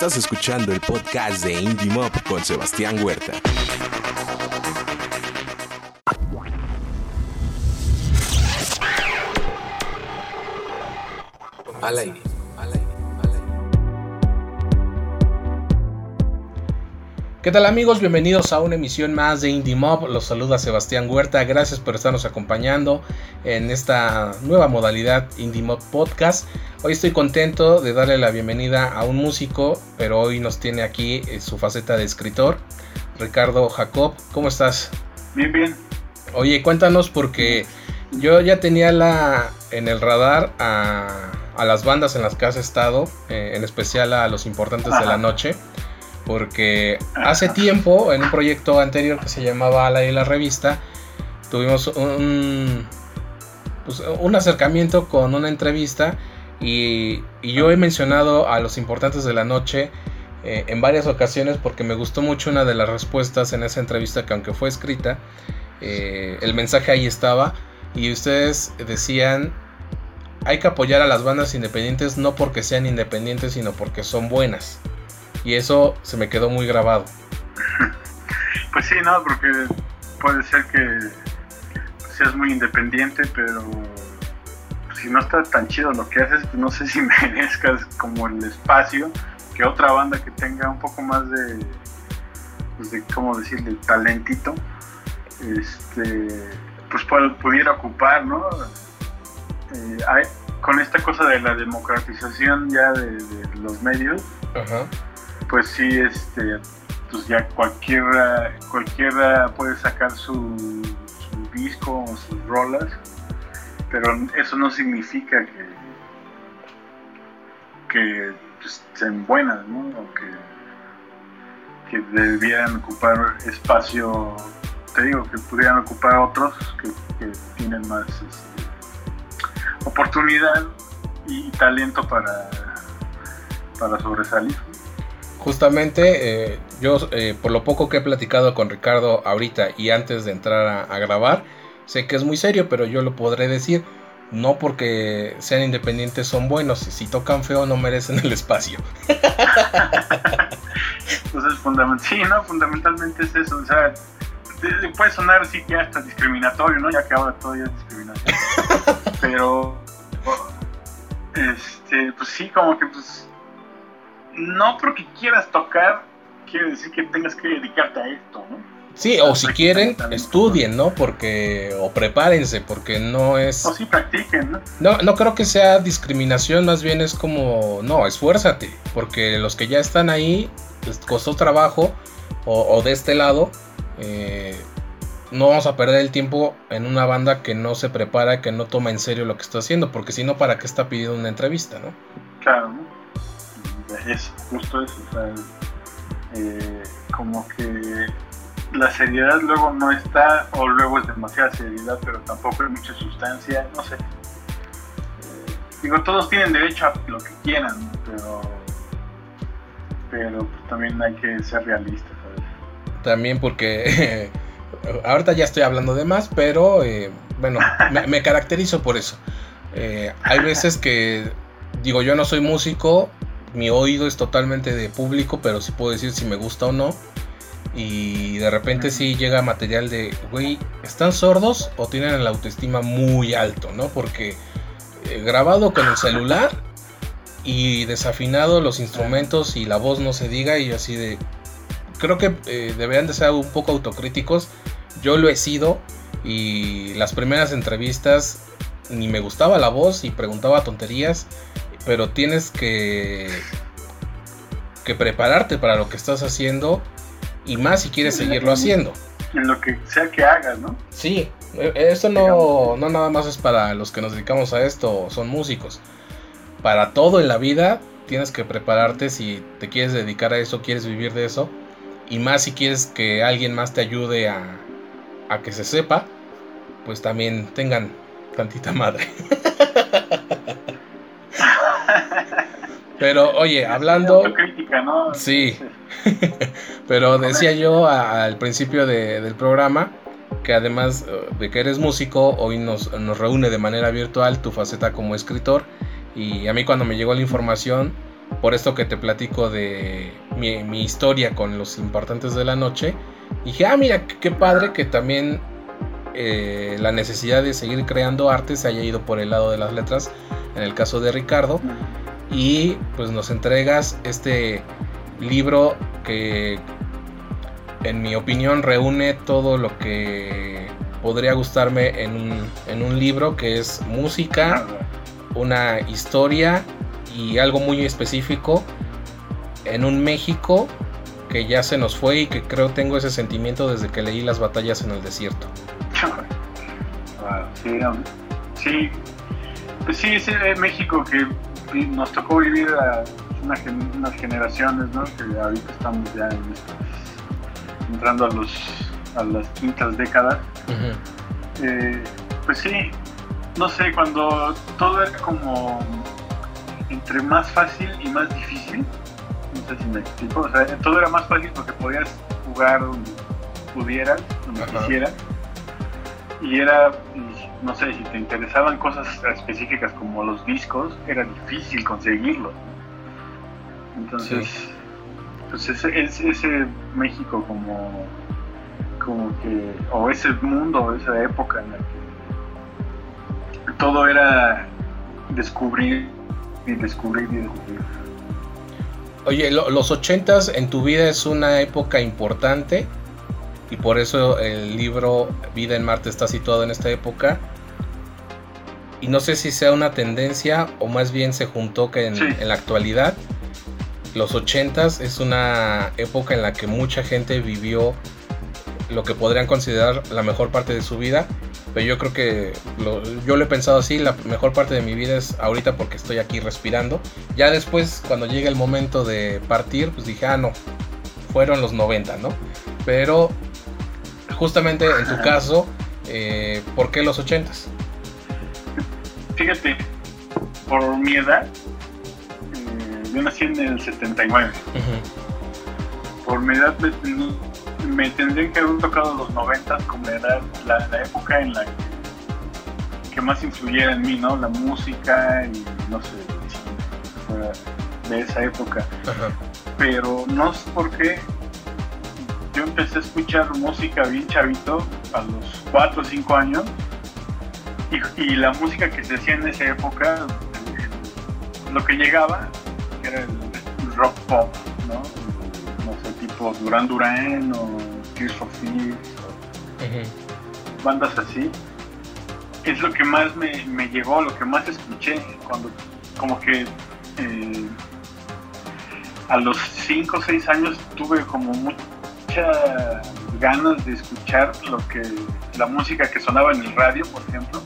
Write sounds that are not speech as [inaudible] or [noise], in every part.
Estás escuchando el podcast de Indie Mob con Sebastián Huerta. Al aire. ¿Qué tal amigos? Bienvenidos a una emisión más de Indie Mob. Los saluda Sebastián Huerta. Gracias por estarnos acompañando en esta nueva modalidad Indie Mob Podcast. Hoy estoy contento de darle la bienvenida a un músico, pero hoy nos tiene aquí eh, su faceta de escritor, Ricardo Jacob. ¿Cómo estás? Bien, bien. Oye, cuéntanos porque yo ya tenía la en el radar a, las bandas en las que has estado, eh, en especial a los importantes de la noche porque hace tiempo, en un proyecto anterior que se llamaba La y la Revista, tuvimos un, pues, un acercamiento con una entrevista y, yo he mencionado a los importantes de la noche eh, en varias ocasiones porque me gustó mucho una de las respuestas en esa entrevista que aunque fue escrita, eh, el mensaje ahí estaba y ustedes decían hay que apoyar a las bandas independientes no porque sean independientes sino porque son buenas. Y eso se me quedó muy grabado. [laughs] Pues sí, no, porque puede ser que seas muy independiente, pero si no está tan chido lo que haces, pues no sé si [laughs] merezcas como el espacio que otra banda que tenga un poco más de, pues de ¿cómo decirle?, talentito, este, pues pudiera ocupar, ¿no? Eh, con esta cosa de la democratización ya de, de los medios, Ajá pues sí, este, pues ya cualquiera, cualquiera puede sacar su, disco o sus rolas, pero eso no significa que, que pues, sean buenas, ¿no? O que, que debieran ocupar espacio, te digo, que pudieran ocupar otros que, tienen más este, oportunidad y talento para, para sobresalir. Justamente, eh, yo eh, por lo poco que he platicado con Ricardo ahorita y antes de entrar a, grabar, sé que es muy serio, pero yo lo podré decir. No porque sean independientes son buenos, si tocan feo no merecen el espacio. [laughs] Entonces, sí, ¿no? fundamentalmente es eso. O sea, puede sonar sí que hasta discriminatorio, ¿no? Ya que ahora todo es discriminatorio. [laughs] Pero, este, pues sí, como que pues no porque quieras tocar, quiere decir que tengas que dedicarte a esto, ¿no? Sí, o si quieren, estudien, ¿no? Porque, o prepárense, porque no es... O sí practiquen, ¿no? No, no creo que sea discriminación, más bien es como, no, esfuérzate, porque los que ya están ahí, les costó trabajo, o, de este lado, eh, no vamos a perder el tiempo en una banda que no se prepara, que no toma en serio lo que está haciendo, porque si no, ¿para qué está pidiendo una entrevista, no? Claro, ¿no? es justo eso, o sea, eh, como que la seriedad luego no está, o luego es demasiada seriedad, pero tampoco hay mucha sustancia, no sé. Eh, digo, todos tienen derecho a lo que quieran, pero, pero pues, también hay que ser realistas. También porque [laughs] ahorita ya estoy hablando de más, pero eh, bueno, [laughs] me, caracterizo por eso. hay veces que digo, yo no soy músico, mi oído es totalmente de público, pero sí puedo decir si me gusta o no. Y de repente sí llega material de, güey, ¿están sordos o tienen la autoestima muy alto, no? Porque eh, grabado con el celular y desafinado los instrumentos y la voz no se diga y así de... Creo que eh, deberían de ser un poco autocríticos. Yo lo he sido y las primeras entrevistas ni me gustaba la voz y preguntaba tonterías pero tienes que, que prepararte para lo que estás haciendo y más si quieres seguirlo haciendo. En lo que sea que hagas, ¿no? Sí, e, esto no, no nada más es para los que nos dedicamos a esto, son músicos. Para todo en la vida tienes que prepararte si te quieres dedicar a eso, quieres vivir de eso. Y más si quieres que alguien más te ayude a, a que se sepa, pues también tengan tantita madre. [laughs] Pero oye, hablando... ¿no? Sí, [laughs] pero decía yo al principio del programa que además eh, de que eres músico, hoy nos, reúne de manera virtual tu faceta como escritor. Y a mí cuando me llegó la información, por esto que te platico de mi, historia con los importantes de la noche, dije, ah, mira, qué padre que también eh, la necesidad de seguir creando arte se haya ido por el lado de las letras, en el caso de Ricardo, y pues nos entregas este libro que en mi opinión reúne todo lo que podría gustarme en un, en un libro que es música, una historia y algo muy específico en un México que ya se nos fue y que creo tengo ese sentimiento desde que leí las batallas en el desierto. sí, sí, pues sí, es México que nos tocó vivir a unas generaciones, ¿no? Que ahorita estamos ya entrando a los a las quintas décadas. Eh, pues sí, no sé, cuando todo era como entre más fácil y más difícil, no sé si me explico, o sea, todo era más fácil porque podías jugar donde pudieras, donde quisieras, y era, no sé, si te interesaban cosas específicas como los discos, era difícil conseguirlos. Entonces, pues ese, ese, México como, como que, o ese mundo, esa época en la que todo era descubrir y descubrir y descubrir. Oye, los ochentas en tu vida es una época importante y por eso el libro Vida en Marte está situado en esta época. Y no sé si sea una tendencia o más bien se juntó que en, en la actualidad. Los ochentas es una época en la que mucha gente vivió lo que podrían considerar la mejor parte de su vida pero yo creo que yo lo he pensado así, la mejor parte de mi vida es ahorita porque estoy aquí respirando. Ya después, cuando llegue el momento de partir, pues dije, ah, no, fueron los 90, ¿no? Pero justamente en tu caso, eh, ¿por qué los 80? Fíjate, por mi edad, yo nací en el 79. Por mi edad me tendrían que haber tocado los 90 como era la, época en la que, más influyera en mí, ¿no? La música y no sé, de esa época. Pero no sé por qué yo empecé a escuchar música bien chavito a los 4 o 5 años y, la música que se hacía en esa época, lo que llegaba era el rock pop, ¿no? tipo Duran Duran o Tears for Fears, bandas así, es lo que más me, me, llegó, lo que más escuché, cuando como que eh, a los 5 o 6 años tuve como muchas ganas de escuchar lo que la música que sonaba en el radio, por ejemplo,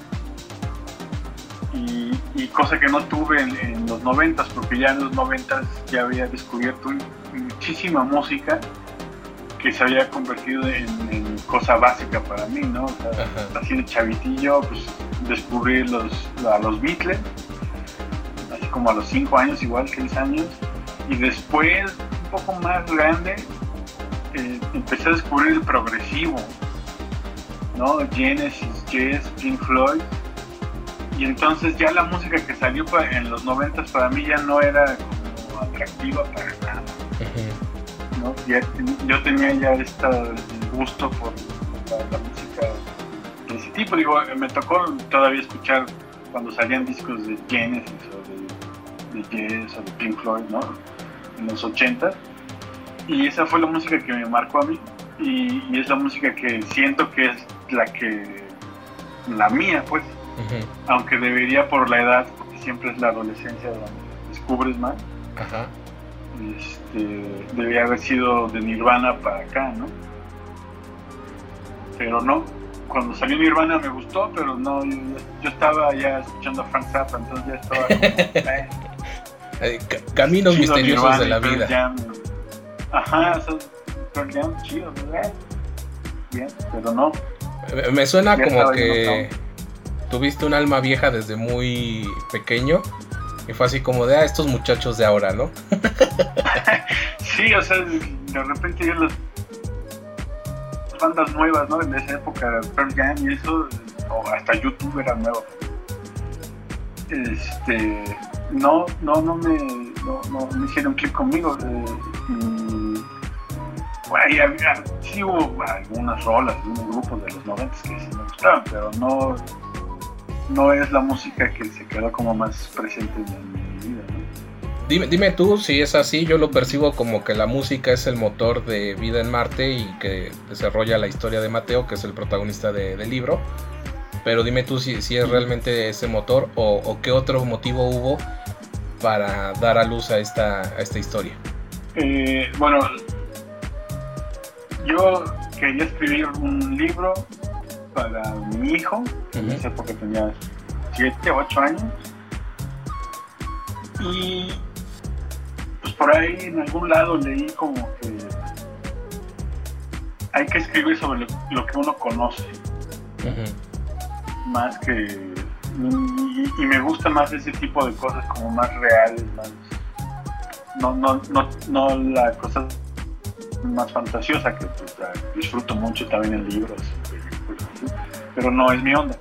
y, cosa que no tuve en, los noventas, porque ya en los noventas ya había descubierto muchísima música que se había convertido en, cosa básica para mí, ¿no? así de chavitillo, pues descubrí los, a los Beatles, así como a los 5 años, igual, 6 años, y después, un poco más grande, eh, empecé a descubrir el progresivo, ¿no? Genesis, Jazz, Pink Floyd, y entonces ya la música que salió en los 90 para mí ya no era como atractiva para nada. Yo tenía ya este gusto por la, música de ese tipo. Digo, me tocó todavía escuchar cuando salían discos de Genesis o de, de o de Pink Floyd, ¿no? En los 80 y esa fue la música que me marcó a mí. Y, es la música que siento que es la que la mía pues aunque debería por la edad porque siempre es la adolescencia donde descubres más Ajá este, debía haber sido de Nirvana para acá, ¿no? Pero no, cuando salió Nirvana me gustó, pero no, yo, estaba ya escuchando a Frank Zappa, entonces ya estaba eh, [laughs] Caminos misteriosos de la vida. Ajá, esos Jam chidos, ¿verdad? Bien, pero no. Me suena como que tuviste un alma vieja desde muy pequeño y fue así como de, ah, estos muchachos de ahora, ¿no? [laughs] sí, o sea, de repente yo las bandas nuevas, ¿no? En esa época, Pearl Jam y eso, o hasta YouTube era nuevo. Este, no, no, no me, no, no, no hicieron clic conmigo. Eh, y, sí hubo algunas rolas, algunos grupos de los 90 que sí me gustaban, pero no, no es la música que se quedó como más presente en mi vida. ¿no? Dime, dime tú si es así, yo lo percibo como que la música es el motor de Vida en Marte y que desarrolla la historia de Mateo, que es el protagonista de, del libro. Pero dime tú si, si es realmente ese motor o, o, qué otro motivo hubo para dar a luz a esta, a esta historia. Eh, bueno, yo quería escribir un libro para mi hijo, uh -huh. en esa época tenía 7, 8 años. Y pues por ahí en algún lado leí como que hay que escribir sobre lo, lo que uno conoce. Uh -huh. Más que... Y, y, me gusta más ese tipo de cosas como más reales, más... No, no, no, no la cosa más fantasiosa que pues, disfruto mucho también en libros, pero no es mi onda.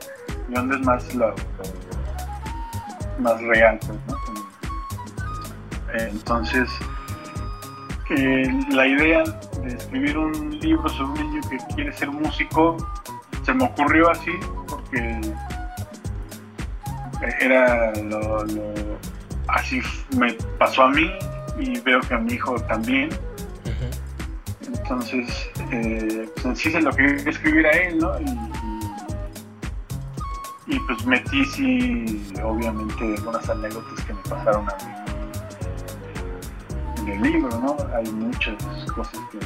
Mi onda es más lo más real, pues, ¿no? Entonces, eh, la idea de escribir un libro sobre un niño que quiere ser músico se me ocurrió así porque era lo, lo, así me pasó a mí y veo que a mi hijo también entonces, eh, pues sí se lo quería escribir a él, ¿no? Y, y, y, pues metí, sí, obviamente, algunas anécdotas que me pasaron a mí en el libro, ¿no? Hay muchas cosas que,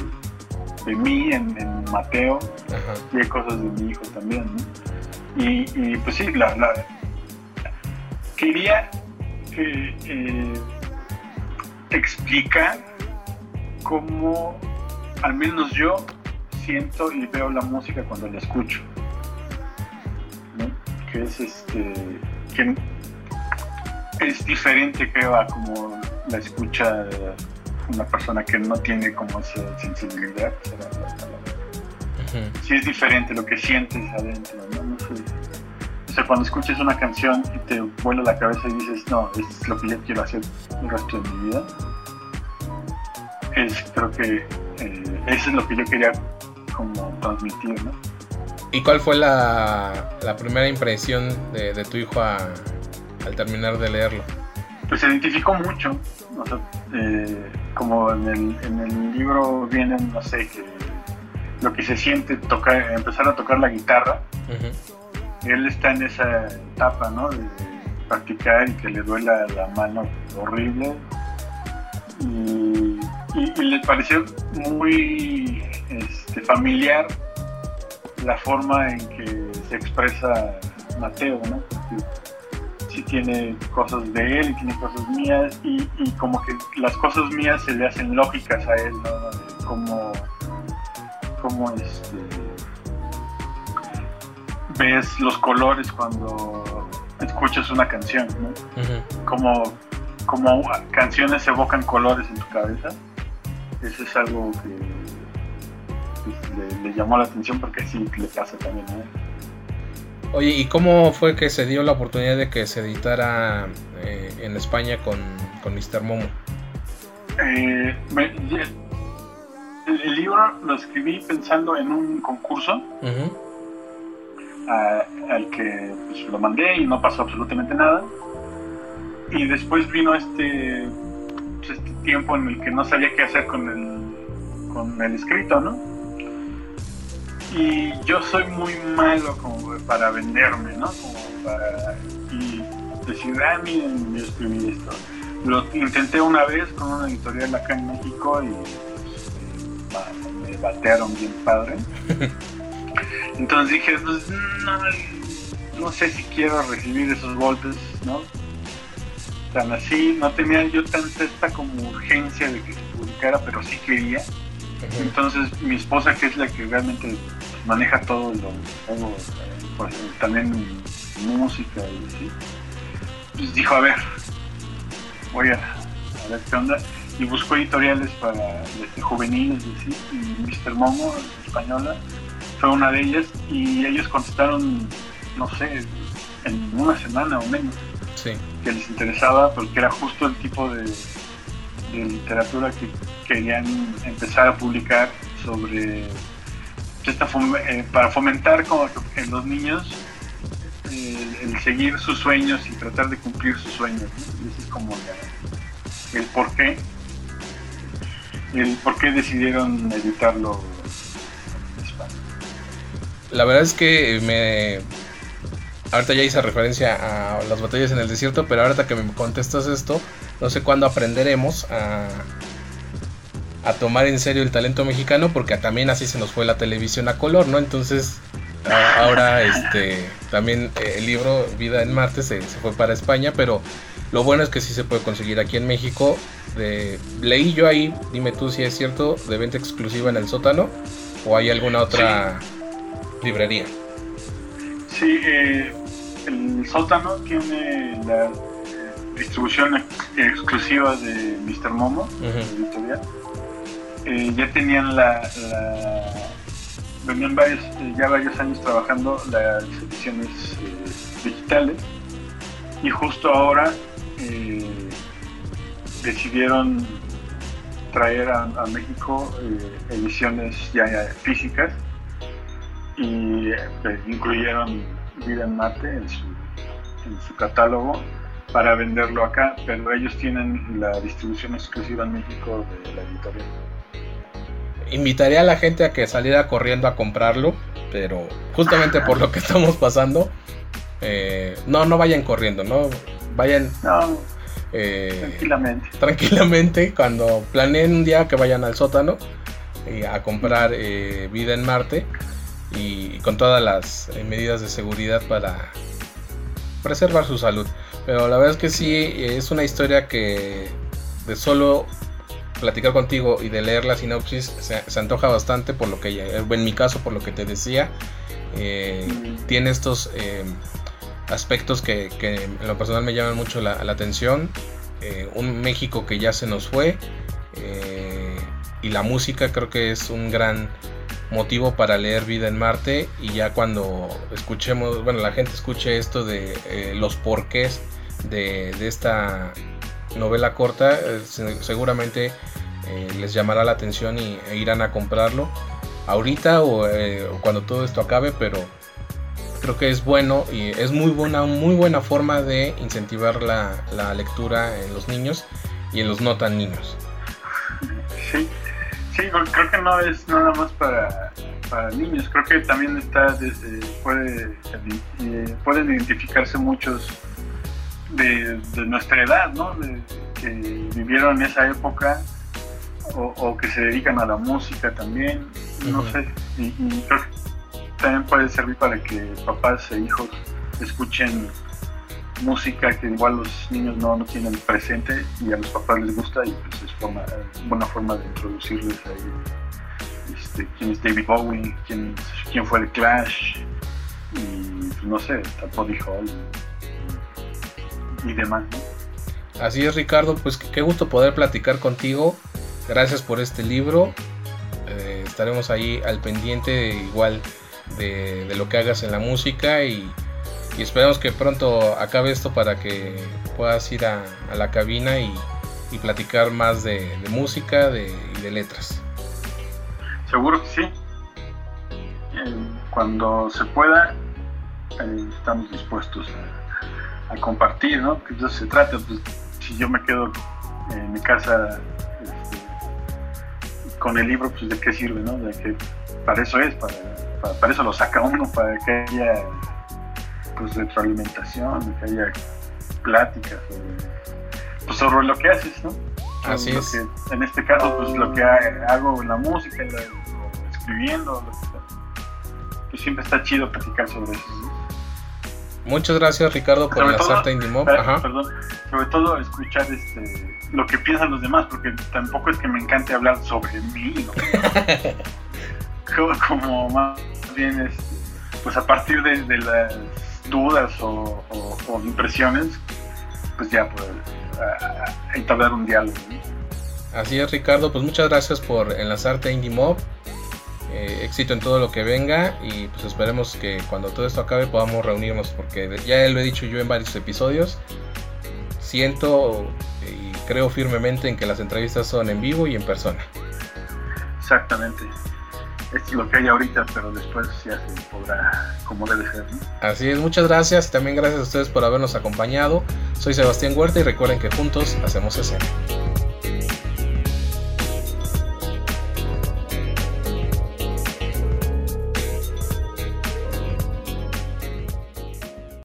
de mí en, en Mateo Ajá. y hay cosas de mi hijo también, ¿no? Y, y pues sí, la, la quería que, eh, explicar cómo al menos yo siento y veo la música cuando la escucho. ¿no? Que es este. que es diferente, creo, a como la escucha una persona que no tiene como esa sensibilidad. Sí es diferente lo que sientes adentro, ¿no? no sé. O sea, cuando escuchas una canción y te vuela la cabeza y dices, no, es lo que yo quiero hacer el resto de mi vida, es creo que eh, eso es lo que yo quería como transmitir, ¿no? ¿Y cuál fue la, la primera impresión de, de tu hijo a, al terminar de leerlo? Pues se identificó mucho, o sea, eh, como en el, en el libro vienen, no sé, que lo que se siente tocar, empezar a tocar la guitarra, uh -huh. él está en esa etapa, ¿no? De practicar y que le duela la mano horrible y y, y les pareció muy este, familiar la forma en que se expresa Mateo, ¿no? Porque sí tiene cosas de él y tiene cosas mías y, y, como que las cosas mías se le hacen lógicas a él, ¿no? Como, como este, ves los colores cuando escuchas una canción, ¿no? Uh -huh. Como, como canciones evocan colores en tu cabeza eso es algo que le, le, llamó la atención porque sí le pasa también a él. Oye, ¿y cómo fue que se dio la oportunidad de que se editara eh, en España con, con Mr. Momo? Eh, me, el, el, libro lo escribí pensando en un concurso uh -huh. a, al que pues, lo mandé y no pasó absolutamente nada. Y después vino este este tiempo en el que no sabía qué hacer con el, con el escrito, ¿no? Y yo soy muy malo como para venderme, ¿no? Como para y decir, ah, miren, yo escribí esto. Lo intenté una vez con una editorial acá en México y pues, me batearon bien padre. [laughs] Entonces dije, pues no, no sé si quiero recibir esos golpes, ¿no? tan así, no tenía yo tanta esta como urgencia de que se publicara, pero sí quería. Entonces mi esposa, que es la que realmente maneja todo lo, todo, pues, también música y así, pues dijo, a ver, voy a, a ver qué onda. Y buscó editoriales para este, juveniles y, así, y Mr. Momo, española, fue una de ellas y ellos contestaron, no sé, en una semana o menos sí. que les interesaba porque era justo el tipo de, literatura que querían empezar a publicar sobre esta eh, para fomentar como en los niños el seguir sus sueños y tratar de cumplir sus sueños. ese es como el por qué. El por qué decidieron editarlo en España. La verdad es que me. Ahorita ya hice referencia a las batallas en el desierto, pero ahorita que me contestas esto, no sé cuándo aprenderemos a, a tomar en serio el talento mexicano, porque también así se nos fue la televisión a color, ¿no? Entonces, ahora este también eh, el libro Vida en Marte se, fue para España, pero lo bueno es que sí se puede conseguir aquí en México. De, leí yo ahí, dime tú si es cierto, de venta exclusiva en el sótano o hay alguna otra librería. Sí, eh, el sótano tiene la distribución exclusiva de Mr. Momo, editorial. Eh, ya tenían la venían varios, eh, ya varios años trabajando las ediciones eh, digitales y justo ahora eh, decidieron traer a, México ediciones ya, físicas y incluyeron Vida en Mate en su, en su catálogo para venderlo acá, pero ellos tienen la distribución exclusiva en México de la editorial. Invitaría a la gente a que saliera corriendo a comprarlo, pero justamente por lo que estamos pasando, eh, no, no vayan corriendo, no vayan eh, tranquilamente. Tranquilamente, cuando planeen un día que vayan al sótano eh, a comprar vida en Marte y, con todas las medidas de seguridad para preservar su salud. Pero la verdad es que sí, es una historia que de solo platicar contigo y de leer la sinopsis se, antoja bastante por lo que en mi caso por lo que te decía eh, tiene estos eh, aspectos que, en lo personal me llaman mucho la, atención eh, un México que ya se nos fue y la música creo que es un gran motivo para leer Vida en Marte y ya cuando escuchemos bueno la gente escuche esto de los porqués de, de esta novela corta, eh, seguramente eh, les llamará la atención y, e irán a comprarlo ahorita eh, o, cuando todo esto acabe, pero creo que es bueno y es muy buena, muy buena forma de incentivar la, lectura en los niños y en los no tan niños. Sí, sí, creo que no es nada más para, para niños, creo que también está desde, puede, pueden identificarse muchos de, nuestra edad, ¿no? que vivieron esa época o, que se dedican a la música también, no sé, y, creo que también puede servir para que papás e hijos escuchen música que igual los niños no, no tienen presente y a los papás les gusta y pues es forma, buena forma de introducirles ahí este, quién es David Bowie, quién, quién fue el Clash y pues, no sé, Buddy Hall y demás. Así es Ricardo, pues qué gusto poder platicar contigo. Gracias por este libro. Eh, estaremos ahí al pendiente igual de, lo que hagas en la música y, esperemos que pronto acabe esto para que puedas ir a, la cabina y, platicar más de, música y de letras. Seguro que sí. Eh, cuando se pueda, eh, estamos dispuestos a compartir, ¿no? Que eso se trata, pues si yo me quedo en mi casa este, con el libro, pues de qué sirve, ¿no? De que para eso es, para, para, eso lo saca uno, para que haya pues retroalimentación, que haya pláticas sobre, pues, sobre lo que haces, ¿no? Así es. en este caso, pues lo que hago en la música, escribiendo, pues siempre está chido platicar sobre eso. Muchas gracias Ricardo por enlazarte en Indie Ajá. Perdón, sobre todo escuchar este, lo que piensan los demás, porque tampoco es que me encante hablar sobre mí, [laughs] como, más bien es, pues a partir de, las dudas o, impresiones, pues ya pues entablar un diálogo. Así es Ricardo, pues muchas gracias por enlazarte a Indie Mob eh, éxito en todo lo que venga y pues esperemos que cuando todo esto acabe podamos reunirnos porque ya lo he dicho yo en varios episodios siento y creo firmemente en que las entrevistas son en vivo y en persona. Exactamente. Es lo que hay ahorita, pero después ya se podrá como debe ser. Así es, muchas gracias. También gracias a ustedes por habernos acompañado. Soy Sebastián Huerta y recuerden que juntos hacemos escena.